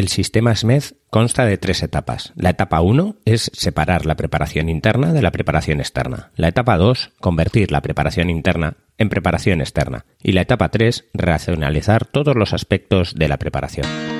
El sistema SMED consta de tres etapas. La etapa 1 es separar la preparación interna de la preparación externa. La etapa 2, convertir la preparación interna en preparación externa. Y la etapa 3, racionalizar todos los aspectos de la preparación.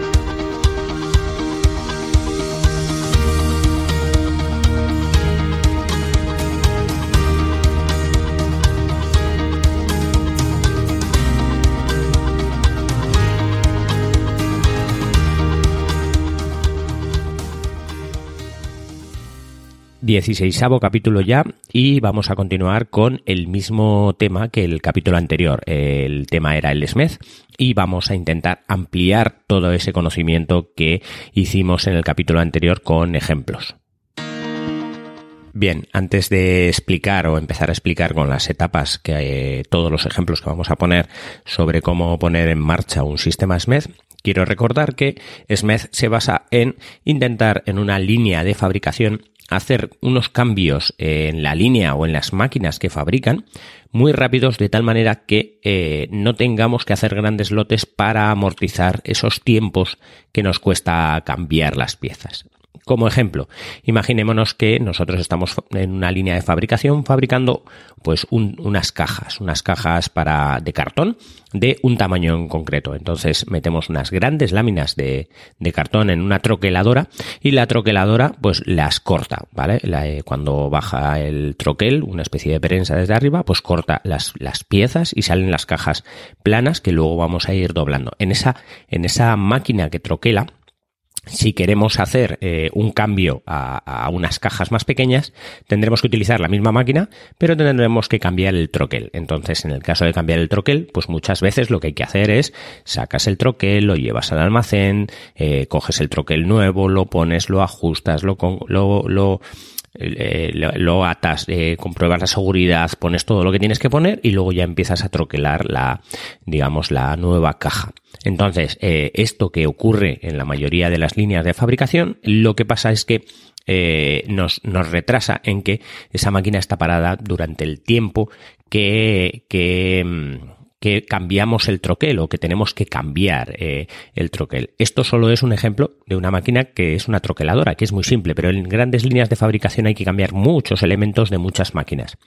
16 capítulo ya y vamos a continuar con el mismo tema que el capítulo anterior. El tema era el SMED y vamos a intentar ampliar todo ese conocimiento que hicimos en el capítulo anterior con ejemplos. Bien, antes de explicar o empezar a explicar con las etapas que eh, todos los ejemplos que vamos a poner sobre cómo poner en marcha un sistema SMED, quiero recordar que SMED se basa en intentar en una línea de fabricación hacer unos cambios en la línea o en las máquinas que fabrican muy rápidos de tal manera que eh, no tengamos que hacer grandes lotes para amortizar esos tiempos que nos cuesta cambiar las piezas. Como ejemplo, imaginémonos que nosotros estamos en una línea de fabricación fabricando pues unas cajas, unas cajas para de cartón de un tamaño en concreto. Entonces metemos unas grandes láminas de, cartón en una troqueladora y la troqueladora pues las corta, ¿vale? Eh, cuando baja el troquel, una especie de prensa desde arriba, pues corta las, las piezas y salen las cajas planas que luego vamos a ir doblando. En esa, en esa máquina que troquela, si queremos hacer eh, un cambio a, unas cajas más pequeñas, tendremos que utilizar la misma máquina, pero tendremos que cambiar el troquel. Entonces, en el caso de cambiar el troquel, pues muchas veces lo que hay que hacer es sacas el troquel, lo llevas al almacén, eh, coges el troquel nuevo, lo pones, lo ajustas, lo, lo, lo eh, lo, atas, eh, compruebas la seguridad, pones todo lo que tienes que poner y luego ya empiezas a troquelar la, digamos, la nueva caja. Entonces, eh, esto que ocurre en la mayoría de las líneas de fabricación, lo que pasa es que nos, nos retrasa en que esa máquina está parada durante el tiempo que, que mm, que cambiamos el troquel o que tenemos que cambiar eh, el troquel. Esto solo es un ejemplo de una máquina que es una troqueladora, que es muy simple, pero en grandes líneas de fabricación hay que cambiar muchos elementos de muchas máquinas.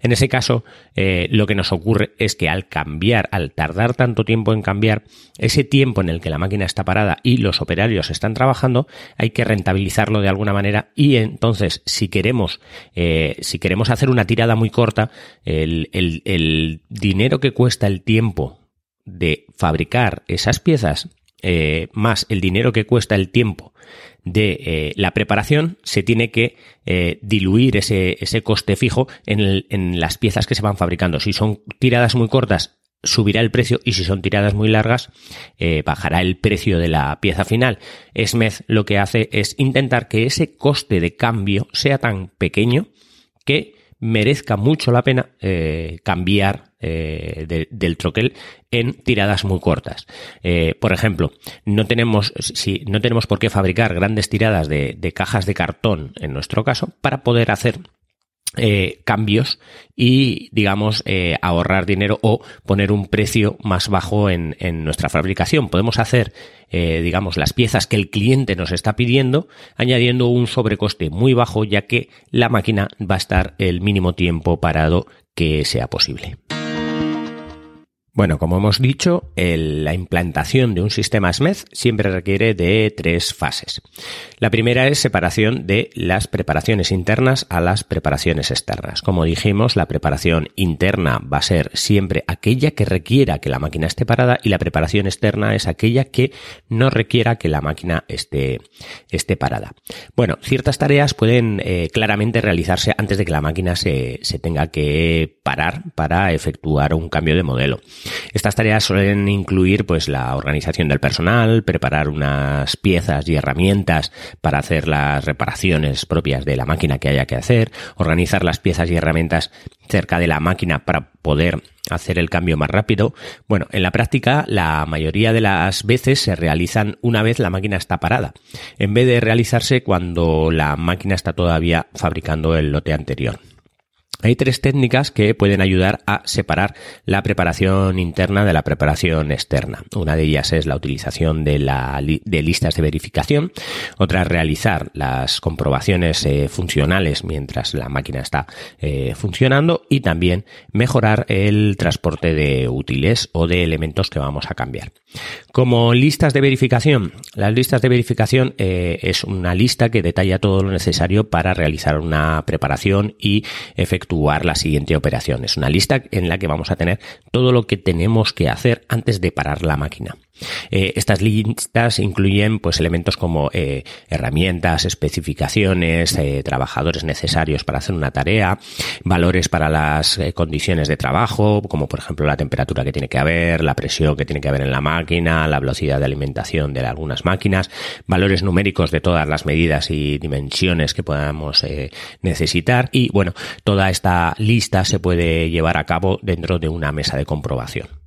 En ese caso, eh, lo que nos ocurre es que al cambiar, al tardar tanto tiempo en cambiar, ese tiempo en el que la máquina está parada y los operarios están trabajando, hay que rentabilizarlo de alguna manera y entonces, si queremos, eh, si queremos hacer una tirada muy corta, el, dinero que cuesta el tiempo de fabricar esas piezas eh, más el dinero que cuesta el tiempo de eh, la preparación, se tiene que eh, diluir ese, ese, coste fijo en, en, las piezas que se van fabricando. Si son tiradas muy cortas, subirá el precio y si son tiradas muy largas, bajará el precio de la pieza final. Smith lo que hace es intentar que ese coste de cambio sea tan pequeño que merezca mucho la pena cambiar eh, del troquel en tiradas muy cortas. Eh, por ejemplo, no tenemos, si, no tenemos por qué fabricar grandes tiradas de cajas de cartón, en nuestro caso, para poder hacer eh, cambios y, digamos, eh, ahorrar dinero o poner un precio más bajo en, nuestra fabricación. Podemos hacer, eh, digamos, las piezas que el cliente nos está pidiendo, añadiendo un sobrecoste muy bajo, ya que la máquina va a estar el mínimo tiempo parado que sea posible. Bueno, como hemos dicho, la implantación de un sistema SMED siempre requiere de tres fases. La primera es separación de las preparaciones internas a las preparaciones externas. Como dijimos, la preparación interna va a ser siempre aquella que requiera que la máquina esté parada y la preparación externa es aquella que no requiera que la máquina esté, esté parada. Bueno, ciertas tareas pueden eh, claramente realizarse antes de que la máquina se, se tenga que parar para efectuar un cambio de modelo. Estas tareas suelen incluir pues la organización del personal, preparar unas piezas y herramientas para hacer las reparaciones propias de la máquina que haya que hacer, organizar las piezas y herramientas cerca de la máquina para poder hacer el cambio más rápido. Bueno, en la práctica la mayoría de las veces se realizan una vez la máquina está parada, en vez de realizarse cuando la máquina está todavía fabricando el lote anterior. Hay tres técnicas que pueden ayudar a separar la preparación interna de la preparación externa. Una de ellas es la utilización de, listas de verificación. Otra realizar las comprobaciones eh, funcionales mientras la máquina está eh, funcionando y también mejorar el transporte de útiles o de elementos que vamos a cambiar. Como listas de verificación, las listas de verificación eh, es una lista que detalla todo lo necesario para realizar una preparación y efectuar la siguiente operación. Es una lista en la que vamos a tener todo lo que tenemos que hacer antes de parar la máquina. Eh, estas listas incluyen pues elementos como eh, herramientas, especificaciones, eh, trabajadores necesarios para hacer una tarea, valores para las condiciones de trabajo, como por ejemplo la temperatura que tiene que haber, la presión que tiene que haber en la máquina, la velocidad de alimentación de algunas máquinas, valores numéricos de todas las medidas y dimensiones que podamos necesitar y bueno, toda esta lista se puede llevar a cabo dentro de una mesa de comprobación.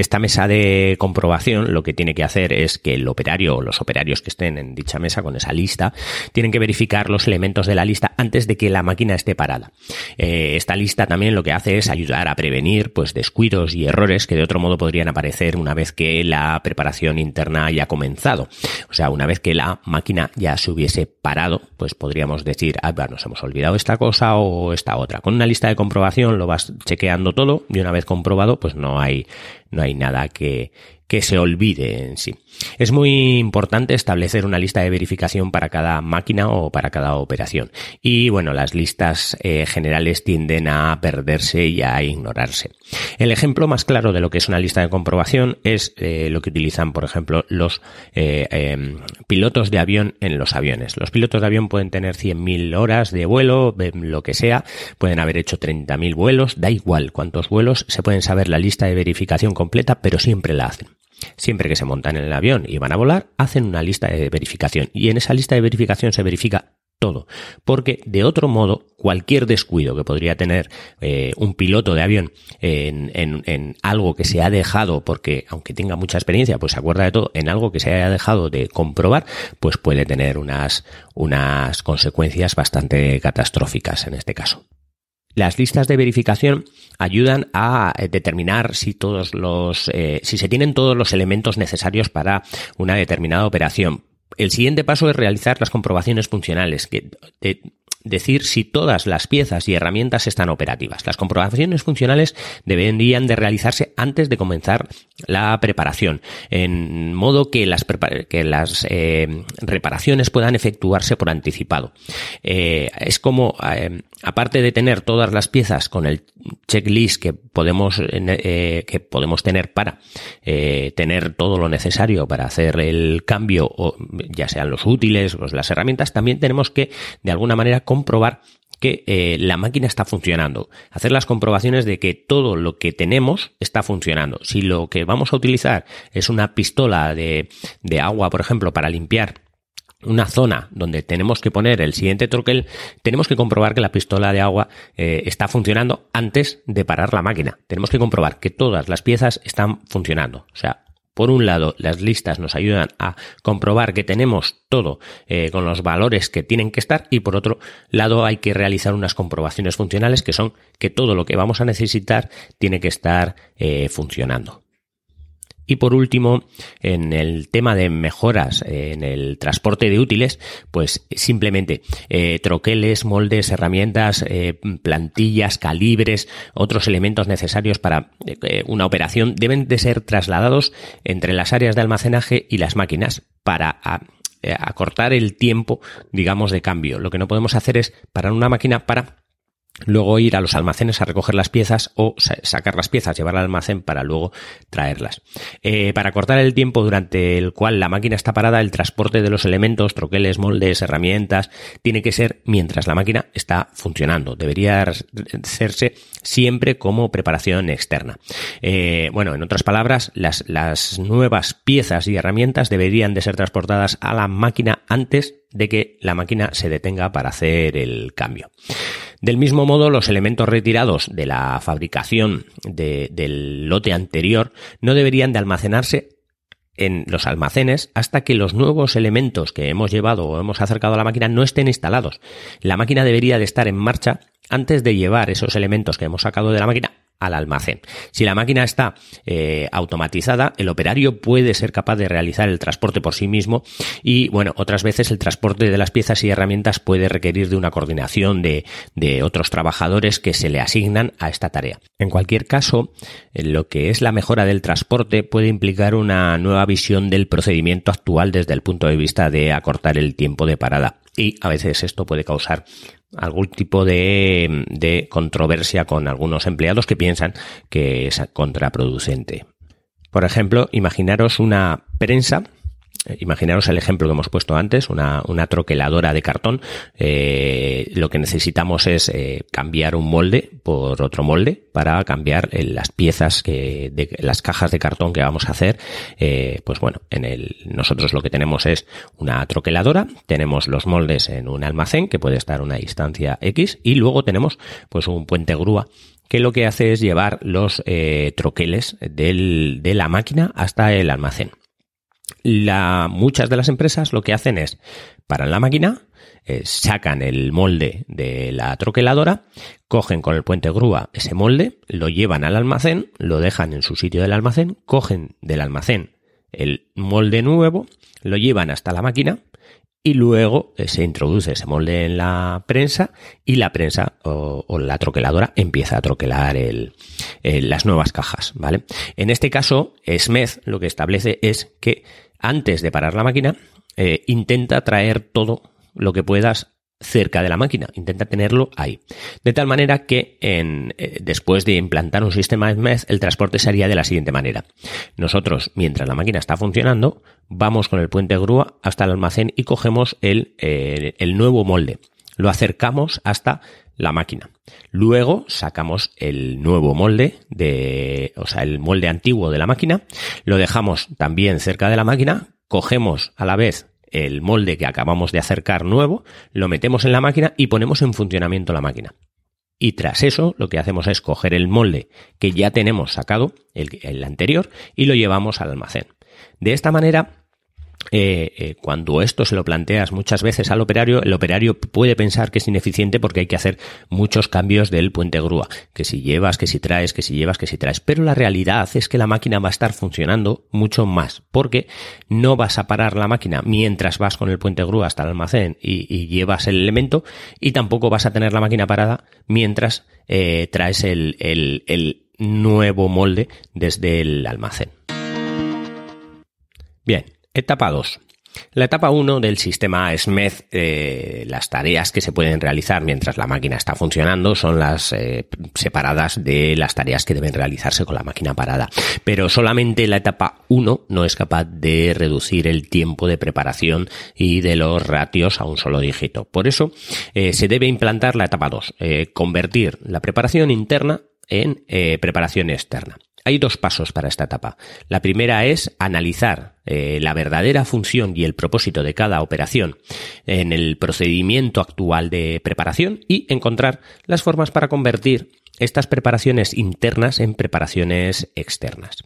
Esta mesa de comprobación lo que tiene que hacer es que el operario o los operarios que estén en dicha mesa con esa lista tienen que verificar los elementos de la lista antes de que la máquina esté parada. Eh, esta lista también lo que hace es ayudar a prevenir pues descuidos y errores que de otro modo podrían aparecer una vez que la preparación interna haya comenzado. O sea, una vez que la máquina ya se hubiese parado, pues podríamos decir, ah, nos hemos olvidado esta cosa o esta otra. Con una lista de comprobación lo vas chequeando todo y una vez comprobado, pues no hay no hay nada que, que se olvide en sí. Es muy importante establecer una lista de verificación para cada máquina o para cada operación. Y bueno, las listas eh, generales tienden a perderse y a ignorarse. El ejemplo más claro de lo que es una lista de comprobación es eh, lo que utilizan, por ejemplo, los eh, em, pilotos de avión en los aviones. Los pilotos de avión pueden tener 100.000 horas de vuelo, lo que sea, pueden haber hecho 30.000 vuelos, da igual cuántos vuelos, se pueden saber la lista de verificación completa, pero siempre la hacen. Siempre que se montan en el avión y van a volar, hacen una lista de verificación y en esa lista de verificación se verifica todo. Porque de otro modo, cualquier descuido que podría tener eh, un piloto de avión en, en, algo que se ha dejado, porque aunque tenga mucha experiencia, pues se acuerda de todo, en algo que se haya dejado de comprobar, pues puede tener unas, unas consecuencias bastante catastróficas en este caso. Las listas de verificación ayudan a eh, determinar si todos los, eh, si se tienen todos los elementos necesarios para una determinada operación. El siguiente paso es realizar las comprobaciones funcionales, que decir si todas las piezas y herramientas están operativas. Las comprobaciones funcionales deberían de realizarse antes de comenzar la preparación, en modo que las, eh, reparaciones puedan efectuarse por anticipado. Eh, es como, eh, aparte de tener todas las piezas con el checklist que podemos, que podemos tener para tener todo lo necesario para hacer el cambio, o ya sean los útiles o las herramientas, también tenemos que, de alguna manera, comprobar que eh, la máquina está funcionando. Hacer las comprobaciones de que todo lo que tenemos está funcionando. Si lo que vamos a utilizar es una pistola de, agua, por ejemplo, para limpiar una zona donde tenemos que poner el siguiente troquel, tenemos que comprobar que la pistola de agua eh, está funcionando antes de parar la máquina. Tenemos que comprobar que todas las piezas están funcionando. O sea, por un lado, las listas nos ayudan a comprobar que tenemos todo eh, con los valores que tienen que estar y por otro lado hay que realizar unas comprobaciones funcionales que son que todo lo que vamos a necesitar tiene que estar eh, funcionando. Y por último, en el tema de mejoras en el transporte de útiles, pues simplemente eh, troqueles, moldes, herramientas, eh, plantillas, calibres, otros elementos necesarios para eh, una operación deben de ser trasladados entre las áreas de almacenaje y las máquinas para acortar el tiempo, digamos, de cambio. Lo que no podemos hacer es parar una máquina para luego ir a los almacenes a recoger las piezas o sacar las piezas, llevar al almacén para luego traerlas. Eh, para cortar el tiempo durante el cual la máquina está parada, el transporte de los elementos, troqueles, moldes, herramientas, tiene que ser mientras la máquina está funcionando. Debería hacerse siempre como preparación externa. Eh, bueno, en otras palabras, las, las nuevas piezas y herramientas deberían de ser transportadas a la máquina antes de que la máquina se detenga para hacer el cambio. Del mismo modo, los elementos retirados de la fabricación del lote anterior no deberían de almacenarse en los almacenes hasta que los nuevos elementos que hemos llevado o hemos acercado a la máquina no estén instalados. La máquina debería de estar en marcha antes de llevar esos elementos que hemos sacado de la máquina al almacén. Si la máquina está eh, automatizada, el operario puede ser capaz de realizar el transporte por sí mismo y, bueno, otras veces el transporte de las piezas y herramientas puede requerir de una coordinación de, de otros trabajadores que se le asignan a esta tarea. En cualquier caso, lo que es la mejora del transporte puede implicar una nueva visión del procedimiento actual desde el punto de vista de acortar el tiempo de parada y a veces esto puede causar algún tipo de, controversia con algunos empleados que piensan que es contraproducente. Por ejemplo, imaginaros una prensa imaginaros el ejemplo que hemos puesto antes, una, una troqueladora de cartón. Eh, lo que necesitamos es eh, cambiar un molde por otro molde para cambiar las piezas que, de las cajas de cartón que vamos a hacer. pues bueno, en el, nosotros lo que tenemos es una troqueladora, tenemos los moldes en un almacén que puede estar a una distancia X y luego tenemos pues un puente grúa que lo que hace es llevar los troqueles del, de la máquina hasta el almacén muchas de las empresas lo que hacen es paran la máquina, eh, sacan el molde de la troqueladora, cogen con el puente grúa ese molde, lo llevan al almacén, lo dejan en su sitio del almacén, cogen del almacén el molde nuevo, lo llevan hasta la máquina y luego eh, se introduce ese molde en la prensa y la prensa o, la troqueladora empieza a troquelar el, las nuevas cajas, ¿vale? En este caso, Smith lo que establece es que antes de parar la máquina, eh, intenta traer todo lo que puedas cerca de la máquina, intenta tenerlo ahí. De tal manera que eh, después de implantar un sistema MES, el transporte se haría de la siguiente manera. Nosotros, mientras la máquina está funcionando, vamos con el puente grúa hasta el almacén y cogemos el, eh, el nuevo molde. Lo acercamos hasta la máquina. Luego sacamos el nuevo molde de, o sea, el molde antiguo de la máquina, lo dejamos también cerca de la máquina, cogemos a la vez el molde que acabamos de acercar nuevo, lo metemos en la máquina y ponemos en funcionamiento la máquina. Y tras eso, lo que hacemos es coger el molde que ya tenemos sacado, el, el anterior, y lo llevamos al almacén. De esta manera, eh, eh, cuando esto se lo planteas muchas veces al operario, el operario puede pensar que es ineficiente porque hay que hacer muchos cambios del puente grúa, que si llevas, que si traes, que si llevas, que si traes. Pero la realidad es que la máquina va a estar funcionando mucho más, porque no vas a parar la máquina mientras vas con el puente grúa hasta el almacén y, llevas el elemento, y tampoco vas a tener la máquina parada mientras eh, traes el, el nuevo molde desde el almacén. Bien, Etapa 2. La etapa 1 del sistema SMED, eh, las tareas que se pueden realizar mientras la máquina está funcionando son las eh, separadas de las tareas que deben realizarse con la máquina parada. Pero solamente la etapa 1 no es capaz de reducir el tiempo de preparación y de los ratios a un solo dígito. Por eso eh, se debe implantar la etapa 2, convertir la preparación interna en preparación externa. Hay dos pasos para esta etapa. La primera es analizar eh, la verdadera función y el propósito de cada operación en el procedimiento actual de preparación y encontrar las formas para convertir estas preparaciones internas en preparaciones externas.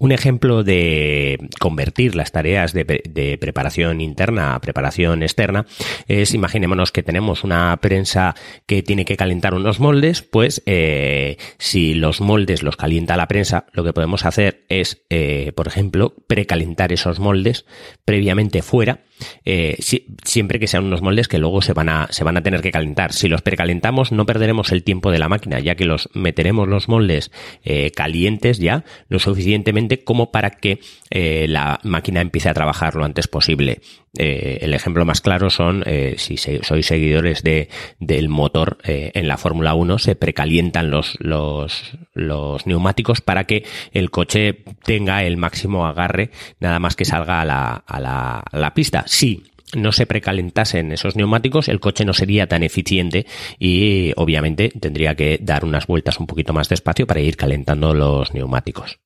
Un ejemplo de convertir las tareas de, preparación interna a preparación externa es, imaginémonos que tenemos una prensa que tiene que calentar unos moldes, pues eh, si los moldes los calienta la prensa, lo que podemos hacer es, eh, por ejemplo, precalentar esos moldes previamente fuera eh, siempre que sean unos moldes que luego se van, a, se van a tener que calentar. Si los precalentamos no perderemos el tiempo de la máquina, ya que los meteremos los moldes eh, calientes ya lo suficientemente como para que eh, la máquina empiece a trabajar lo antes posible. El ejemplo más claro son, si sois seguidores de, del motor en la Fórmula 1, se precalientan los, neumáticos para que el coche tenga el máximo agarre nada más que salga a la, pista. Si no se precalentasen esos neumáticos, el coche no sería tan eficiente y obviamente tendría que dar unas vueltas un poquito más despacio para ir calentando los neumáticos.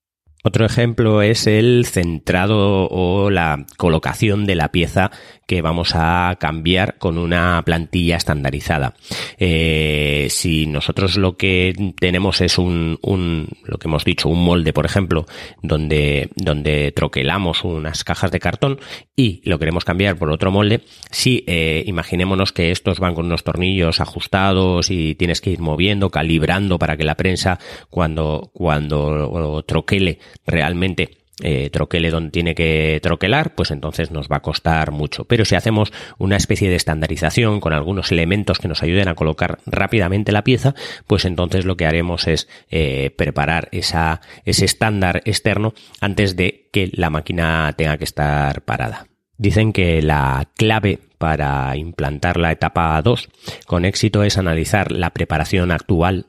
Otro ejemplo es el centrado o la colocación de la pieza que vamos a cambiar con una plantilla estandarizada. Eh, si nosotros lo que tenemos es un, un, lo que hemos dicho, un molde, por ejemplo, donde, donde troquelamos unas cajas de cartón y lo queremos cambiar por otro molde, si eh, imaginémonos que estos van con unos tornillos ajustados y tienes que ir moviendo, calibrando para que la prensa cuando, cuando troquele realmente eh, troquele donde tiene que troquelar, pues entonces nos va a costar mucho. Pero si hacemos una especie de estandarización con algunos elementos que nos ayuden a colocar rápidamente la pieza, pues entonces lo que haremos es eh, preparar esa, ese estándar externo antes de que la máquina tenga que estar parada. Dicen que la clave para implantar la etapa 2 con éxito es analizar la preparación actual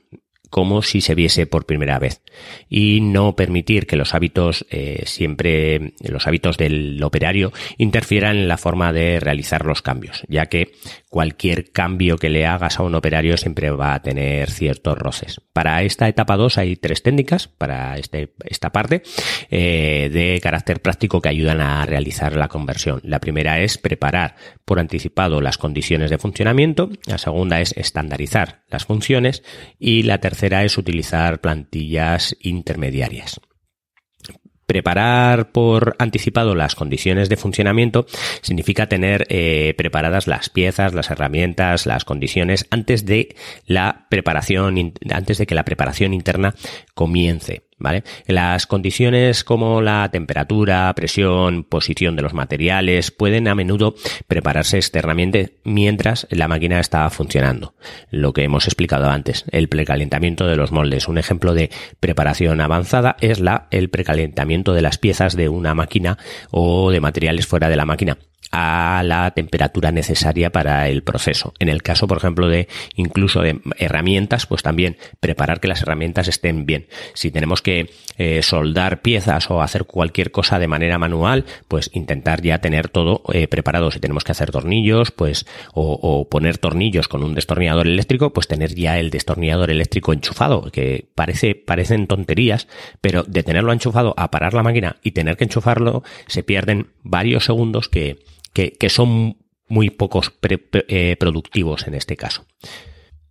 como si se viese por primera vez. Y no permitir que los hábitos eh, siempre los hábitos del operario interfieran en la forma de realizar los cambios ya que cualquier cambio que le hagas a un operario siempre va a tener ciertos roces para esta etapa 2 hay tres técnicas para este, esta parte eh, de carácter práctico que ayudan a realizar la conversión la primera es preparar por anticipado las condiciones de funcionamiento la segunda es estandarizar las funciones y la tercera es utilizar plantillas intermediarias. Preparar por anticipado las condiciones de funcionamiento significa tener eh, preparadas las piezas, las herramientas, las condiciones antes de la preparación, antes de que la preparación interna comience. ¿Vale? Las condiciones como la temperatura, presión, posición de los materiales pueden a menudo prepararse externamente mientras la máquina está funcionando. Lo que hemos explicado antes, el precalentamiento de los moldes. Un ejemplo de preparación avanzada es la, el precalentamiento de las piezas de una máquina o de materiales fuera de la máquina a la temperatura necesaria para el proceso. En el caso, por ejemplo, de incluso de herramientas, pues también preparar que las herramientas estén bien. Si tenemos que eh, soldar piezas o hacer cualquier cosa de manera manual, pues intentar ya tener todo eh, preparado. Si tenemos que hacer tornillos, pues, o, poner tornillos con un destornillador eléctrico, pues tener ya el destornillador eléctrico enchufado, que parece, parecen tonterías, pero de tenerlo enchufado a parar la máquina y tener que enchufarlo, se pierden varios segundos que, que, son muy pocos eh, productivos en este caso.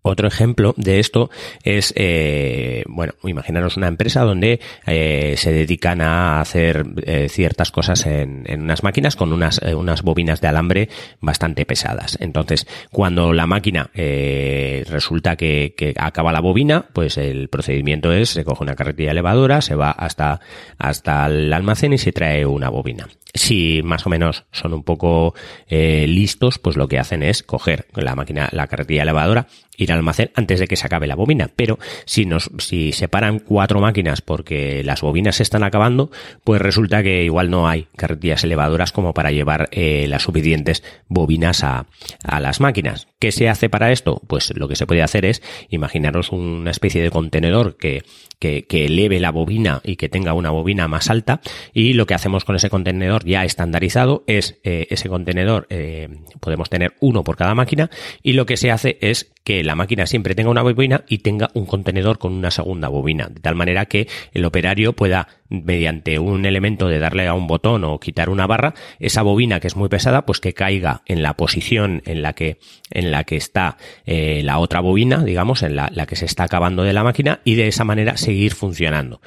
Otro ejemplo de esto es, eh, bueno, imaginaros una empresa donde eh, se dedican a hacer eh, ciertas cosas en, unas máquinas con unas, eh, unas bobinas de alambre bastante pesadas. Entonces, cuando la máquina eh, resulta que, que, acaba la bobina, pues el procedimiento es, se coge una carretilla elevadora, se va hasta, hasta el almacén y se trae una bobina. Si más o menos son un poco listos, pues lo que hacen es coger la máquina, la carretilla elevadora, ir al almacén antes de que se acabe la bobina. Pero si nos, si separan cuatro máquinas porque las bobinas se están acabando, pues resulta que igual no hay carretillas elevadoras como para llevar eh, las suficientes bobinas a, a las máquinas. ¿Qué se hace para esto? Pues lo que se puede hacer es imaginaros una especie de contenedor que, que, que eleve la bobina y que tenga una bobina más alta y lo que hacemos con ese contenedor ya estandarizado es eh, ese contenedor eh, podemos tener uno por cada máquina y lo que se hace es que la máquina siempre tenga una bobina y tenga un contenedor con una segunda bobina, de tal manera que el operario pueda, mediante un elemento de darle a un botón o quitar una barra, esa bobina que es muy pesada, pues que caiga en la posición en la que, en la que está eh, la otra bobina, digamos, en la, la, que se está acabando de la máquina y de esa manera seguir funcionando.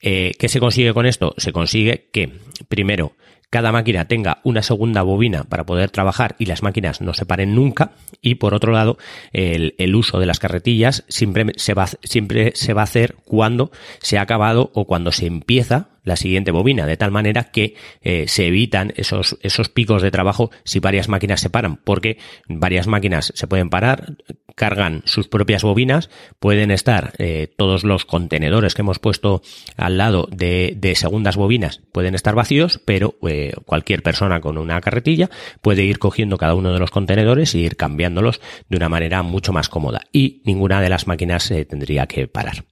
Eh, ¿Qué se consigue con esto? Se consigue que, primero, cada máquina tenga una segunda bobina para poder trabajar y las máquinas no se paren nunca. Y por otro lado, el, el, uso de las carretillas siempre se, va, siempre se va a hacer cuando se ha acabado o cuando se empieza la siguiente bobina, de tal manera que eh, se evitan esos, esos picos de trabajo si varias máquinas se paran, porque varias máquinas se pueden parar, cargan sus propias bobinas, pueden estar eh, todos los contenedores que hemos puesto al lado de, de segundas bobinas, pueden estar vacíos, pero eh, cualquier persona con una carretilla puede ir cogiendo cada uno de los contenedores e ir cambiándolos de una manera mucho más cómoda y ninguna de las máquinas tendría que parar.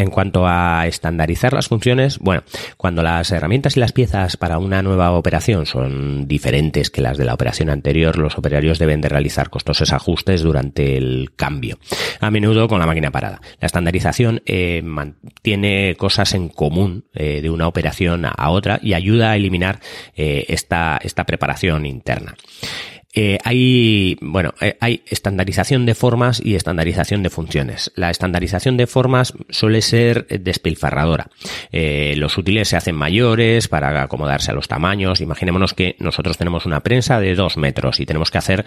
En cuanto a estandarizar las funciones, bueno, cuando las herramientas y las piezas para una nueva operación son diferentes que las de la operación anterior, los operarios deben de realizar costosos ajustes durante el cambio, a menudo con la máquina parada. La estandarización eh, mantiene cosas en común eh, de una operación a otra y ayuda a eliminar eh, esta, esta preparación interna. Eh, hay, bueno, eh, hay estandarización de formas y estandarización de funciones. La estandarización de formas suele ser despilfarradora. Eh, los útiles se hacen mayores para acomodarse a los tamaños. Imaginémonos que nosotros tenemos una prensa de dos metros y tenemos que hacer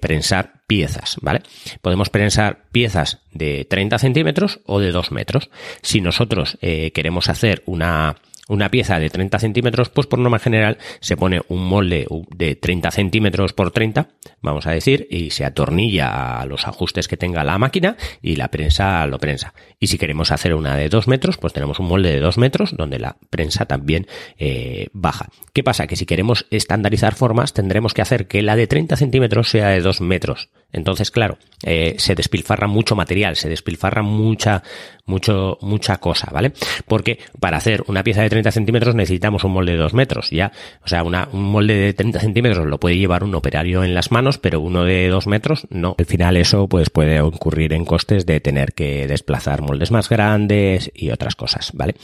prensar piezas, ¿vale? Podemos prensar piezas de 30 centímetros o de 2 metros. Si nosotros queremos hacer una una pieza de 30 centímetros, pues por norma general se pone un molde de 30 centímetros por 30, vamos a decir, y se atornilla a los ajustes que tenga la máquina y la prensa lo prensa. Y si queremos hacer una de 2 metros, pues tenemos un molde de 2 metros donde la prensa también eh, baja. ¿Qué pasa? Que si queremos estandarizar formas, tendremos que hacer que la de 30 centímetros sea de 2 metros. Entonces, claro, eh, se despilfarra mucho material, se despilfarra mucha, mucho, mucha cosa, ¿vale? Porque para hacer una pieza de 30 centímetros necesitamos un molde de 2 metros, ya. O sea, una, un molde de 30 centímetros lo puede llevar un operario en las manos, pero uno de 2 metros no. Al final eso pues puede ocurrir en costes de tener que desplazar moldes más grandes y otras cosas, ¿vale?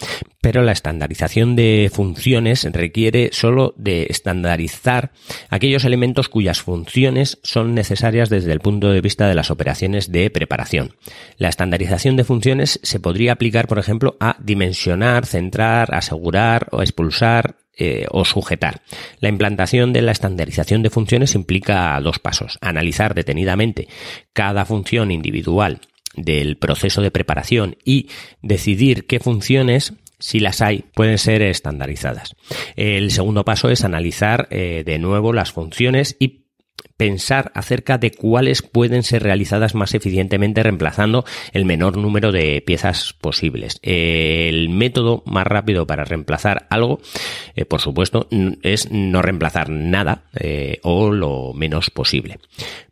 Pero la estandarización de funciones requiere solo de estandarizar aquellos elementos cuyas funciones son necesarias desde el punto de vista de las operaciones de preparación. La estandarización de funciones se podría aplicar, por ejemplo, a dimensionar, centrar, asegurar o expulsar eh, o sujetar. La implantación de la estandarización de funciones implica dos pasos. Analizar detenidamente cada función individual del proceso de preparación y decidir qué funciones si las hay, pueden ser estandarizadas. El segundo paso es analizar eh, de nuevo las funciones y pensar acerca de cuáles pueden ser realizadas más eficientemente reemplazando el menor número de piezas posibles. El método más rápido para reemplazar algo, eh, por supuesto, es no reemplazar nada eh, o lo menos posible.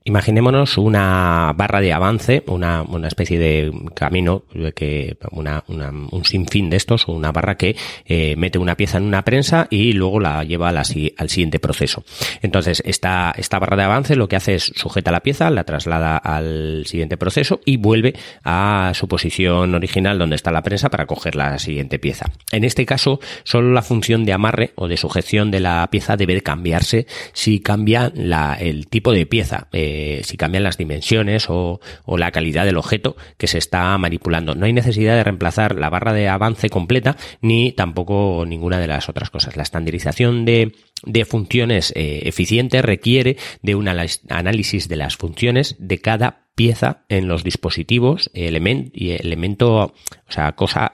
Imaginémonos una barra de avance, una, una especie de camino, que una, un sinfín de estos, una barra que eh, mete una pieza en una prensa y luego la lleva al siguiente proceso. Entonces, esta, esta barra de avance lo que hace es sujeta la pieza, la traslada al siguiente proceso y vuelve a su posición original donde está la prensa para coger la siguiente pieza. En este caso, solo la función de amarre o de sujeción de la pieza debe cambiarse si cambia el tipo de pieza. Eh, si cambian las dimensiones o, la calidad del objeto que se está manipulando. No hay necesidad de reemplazar la barra de avance completa ni tampoco ninguna de las otras cosas. La estandarización de, funciones eh, eficientes requiere de un análisis de las funciones de cada pieza en los dispositivos, elemento y elemento, o sea, cosa,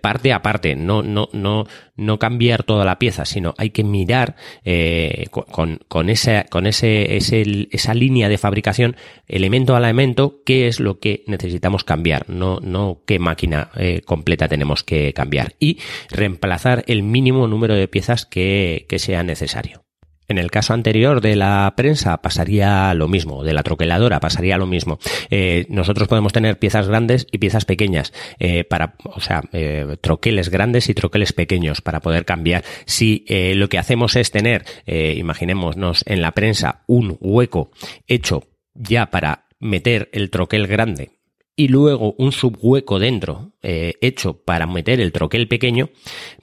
parte a parte, no, no, no, no cambiar toda la pieza, sino hay que mirar eh, con, con, esa, con ese, ese, esa línea de fabricación, elemento a elemento, qué es lo que necesitamos cambiar, no, no qué máquina eh, completa tenemos que cambiar y reemplazar el mínimo número de piezas que, que sea necesario. En el caso anterior de la prensa pasaría lo mismo, de la troqueladora pasaría lo mismo. Eh, nosotros podemos tener piezas grandes y piezas pequeñas eh, para, o sea, eh, troqueles grandes y troqueles pequeños para poder cambiar. Si lo que hacemos es tener, imaginémonos en la prensa un hueco hecho ya para meter el troquel grande y luego un subhueco dentro eh, hecho para meter el troquel pequeño,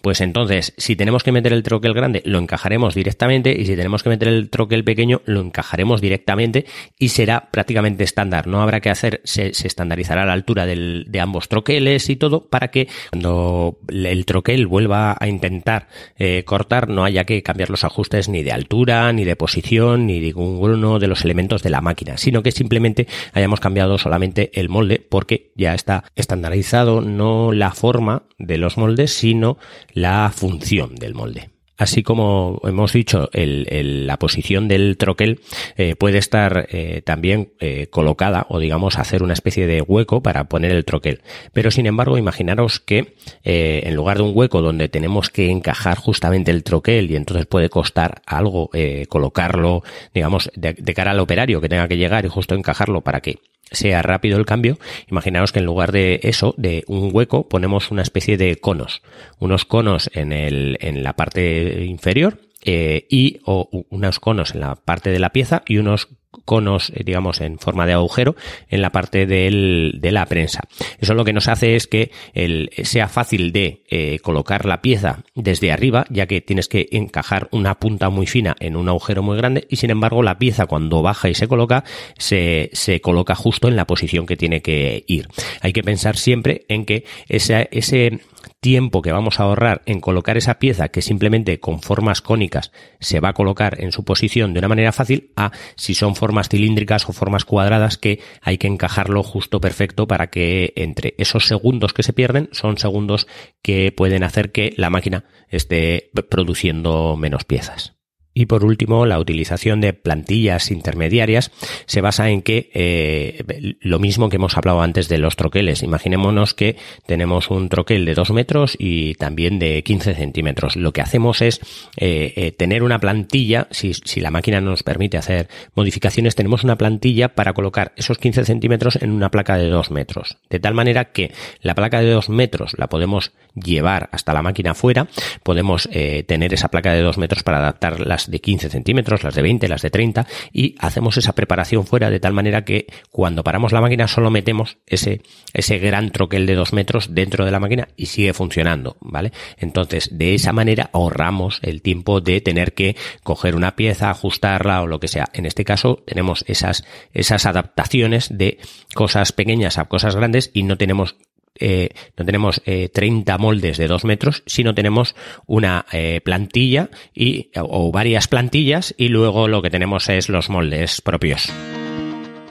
pues entonces si tenemos que meter el troquel grande lo encajaremos directamente y si tenemos que meter el troquel pequeño lo encajaremos directamente y será prácticamente estándar. No habrá que hacer, se, estandarizará la altura de ambos troqueles y todo para que cuando el troquel vuelva a intentar eh, cortar no haya que cambiar los ajustes ni de altura, ni de posición, ni de ninguno de los elementos de la máquina, sino que simplemente hayamos cambiado solamente el molde porque ya está estandarizado no la forma de los moldes, sino la función del molde. Así como hemos dicho, la posición del troquel eh, puede estar eh, también eh, colocada o digamos hacer una especie de hueco para poner el troquel. Pero sin embargo, imaginaros que en lugar de un hueco donde tenemos que encajar justamente el troquel y entonces puede costar algo colocarlo, digamos, de, de cara al operario que tenga que llegar y justo encajarlo para que sea rápido el cambio, imaginaos que en lugar de eso, de un hueco, ponemos una especie de conos. Unos conos en, el, en la parte inferior eh, y o unos conos en la parte de la pieza y unos conos, eh, digamos, en forma de agujero en la parte del, de la prensa. Eso lo que nos hace es que el, sea fácil de eh, colocar la pieza desde arriba, ya que tienes que encajar una punta muy fina en un agujero muy grande y sin embargo la pieza cuando baja y se coloca, se, se coloca justo en la posición que tiene que ir. Hay que pensar siempre en que ese, ese tiempo que vamos a ahorrar en colocar esa pieza que simplemente con formas cónicas se va a colocar en su posición de una manera fácil a si son formas cilíndricas o formas cuadradas que hay que encajarlo justo perfecto para que entre esos segundos que se pierden son segundos que pueden hacer que la máquina esté produciendo menos piezas. Y por último, la utilización de plantillas intermediarias se basa en que eh, lo mismo que hemos hablado antes de los troqueles. Imaginémonos que tenemos un troquel de 2 metros y también de 15 centímetros. Lo que hacemos es eh, eh, tener una plantilla, si, si, la máquina nos permite hacer modificaciones, tenemos una plantilla para colocar esos 15 centímetros en una placa de 2 metros. De tal manera que la placa de 2 metros la podemos llevar hasta la máquina fuera, podemos tener esa placa de 2 metros para adaptar las de 15 centímetros, las de 20, las de 30 y hacemos esa preparación fuera de tal manera que cuando paramos la máquina solo metemos ese, ese gran troquel de 2 metros dentro de la máquina y sigue funcionando, ¿vale? Entonces, de esa manera ahorramos el tiempo de tener que coger una pieza, ajustarla o lo que sea. En este caso, tenemos esas, esas adaptaciones de cosas pequeñas a cosas grandes y no tenemos eh, no tenemos eh, 30 moldes de 2 metros, sino tenemos una eh, plantilla y, o varias plantillas y luego lo que tenemos es los moldes propios.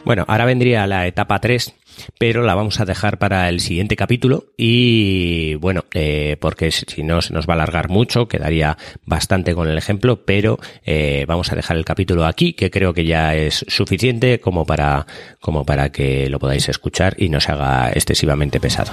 Bueno, ahora vendría la etapa 3 pero la vamos a dejar para el siguiente capítulo y bueno, eh, porque si no se nos va a alargar mucho, quedaría bastante con el ejemplo, pero eh, vamos a dejar el capítulo aquí, que creo que ya es suficiente como para, como para que lo podáis escuchar y no se haga excesivamente pesado.